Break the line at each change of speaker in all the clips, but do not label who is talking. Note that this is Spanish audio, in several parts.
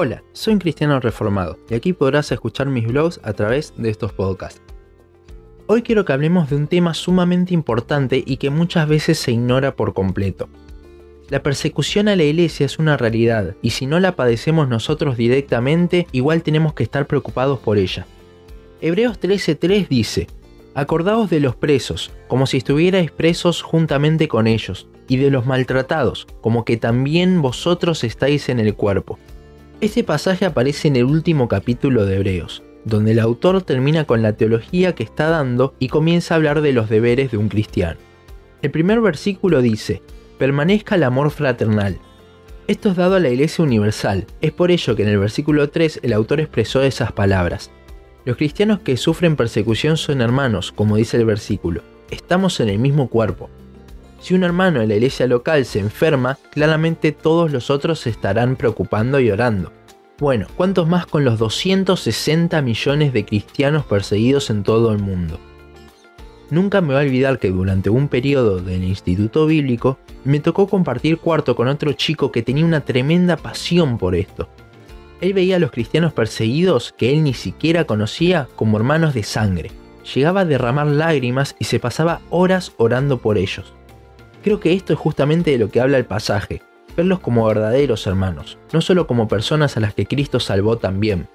Hola, soy un cristiano reformado y aquí podrás escuchar mis blogs a través de estos podcasts. Hoy quiero que hablemos de un tema sumamente importante y que muchas veces se ignora por completo. La persecución a la iglesia es una realidad y si no la padecemos nosotros directamente, igual tenemos que estar preocupados por ella. Hebreos 13:3 dice, Acordaos de los presos, como si estuvierais presos juntamente con ellos, y de los maltratados, como que también vosotros estáis en el cuerpo. Este pasaje aparece en el último capítulo de Hebreos, donde el autor termina con la teología que está dando y comienza a hablar de los deberes de un cristiano. El primer versículo dice, permanezca el amor fraternal. Esto es dado a la Iglesia Universal, es por ello que en el versículo 3 el autor expresó esas palabras. Los cristianos que sufren persecución son hermanos, como dice el versículo, estamos en el mismo cuerpo. Si un hermano en la iglesia local se enferma, claramente todos los otros se estarán preocupando y orando. Bueno, ¿cuántos más con los 260 millones de cristianos perseguidos en todo el mundo? Nunca me voy a olvidar que durante un periodo del instituto bíblico me tocó compartir cuarto con otro chico que tenía una tremenda pasión por esto. Él veía a los cristianos perseguidos que él ni siquiera conocía como hermanos de sangre. Llegaba a derramar lágrimas y se pasaba horas orando por ellos. Creo que esto es justamente de lo que habla el pasaje, verlos como verdaderos hermanos, no solo como personas a las que Cristo salvó también.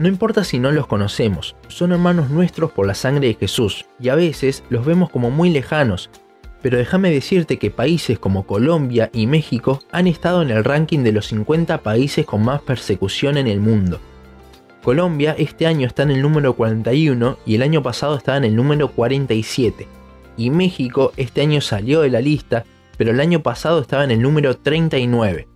No importa si no los conocemos, son hermanos nuestros por la sangre de Jesús, y a veces los vemos como muy lejanos, pero déjame decirte que países como Colombia y México han estado en el ranking de los 50 países con más persecución en el mundo. Colombia este año está en el número 41 y el año pasado estaba en el número 47. Y México este año salió de la lista pero el año pasado estaba en el número 39.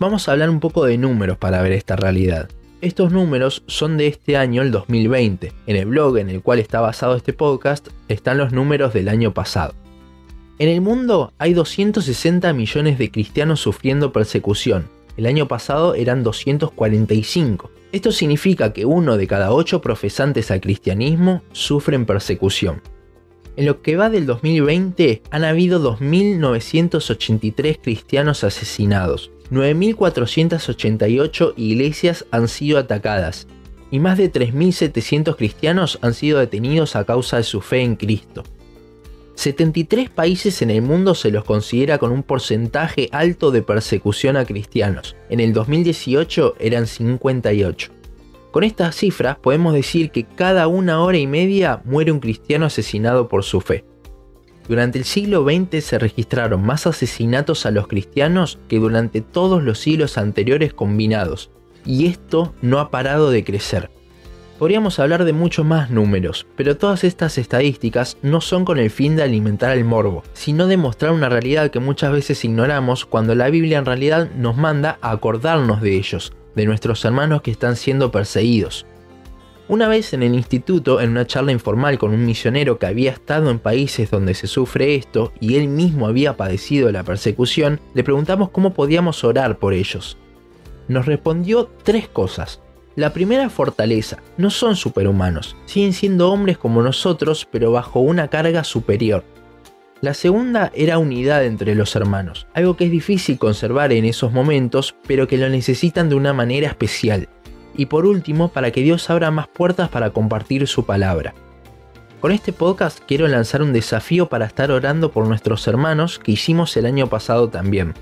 Vamos a hablar un poco de números para ver esta realidad. Estos números son de este año, el 2020. En el blog en el cual está basado este podcast están los números del año pasado. En el mundo hay 260 millones de cristianos sufriendo persecución. El año pasado eran 245. Esto significa que uno de cada ocho profesantes al cristianismo sufren persecución. En lo que va del 2020 han habido 2.983 cristianos asesinados, 9.488 iglesias han sido atacadas y más de 3.700 cristianos han sido detenidos a causa de su fe en Cristo. 73 países en el mundo se los considera con un porcentaje alto de persecución a cristianos. En el 2018 eran 58. Con estas cifras podemos decir que cada una hora y media muere un cristiano asesinado por su fe. Durante el siglo XX se registraron más asesinatos a los cristianos que durante todos los siglos anteriores combinados, y esto no ha parado de crecer. Podríamos hablar de muchos más números, pero todas estas estadísticas no son con el fin de alimentar el morbo, sino de mostrar una realidad que muchas veces ignoramos cuando la Biblia en realidad nos manda a acordarnos de ellos, de nuestros hermanos que están siendo perseguidos. Una vez en el instituto, en una charla informal con un misionero que había estado en países donde se sufre esto y él mismo había padecido la persecución, le preguntamos cómo podíamos orar por ellos. Nos respondió tres cosas. La primera fortaleza, no son superhumanos, siguen siendo hombres como nosotros pero bajo una carga superior. La segunda era unidad entre los hermanos, algo que es difícil conservar en esos momentos, pero que lo necesitan de una manera especial. Y por último, para que Dios abra más puertas para compartir su palabra. Con este podcast quiero lanzar un desafío para estar orando por nuestros hermanos que hicimos el año pasado también.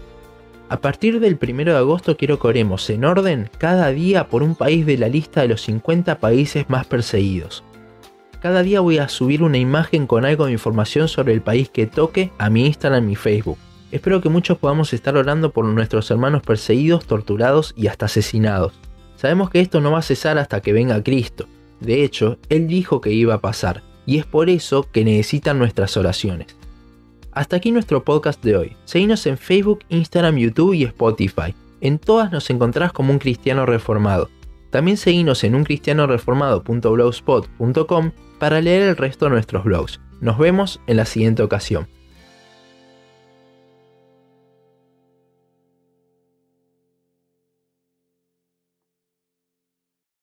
A partir del 1 de agosto quiero que oremos en orden cada día por un país de la lista de los 50 países más perseguidos. Cada día voy a subir una imagen con algo de información sobre el país que toque a mi Instagram y Facebook. Espero que muchos podamos estar orando por nuestros hermanos perseguidos, torturados y hasta asesinados. Sabemos que esto no va a cesar hasta que venga Cristo. De hecho, Él dijo que iba a pasar, y es por eso que necesitan nuestras oraciones. Hasta aquí nuestro podcast de hoy. Seguinos en Facebook, Instagram, YouTube y Spotify. En todas nos encontrás como un cristiano reformado. También seguinos en uncristianoreformado.blogspot.com para leer el resto de nuestros blogs. Nos vemos en la siguiente ocasión.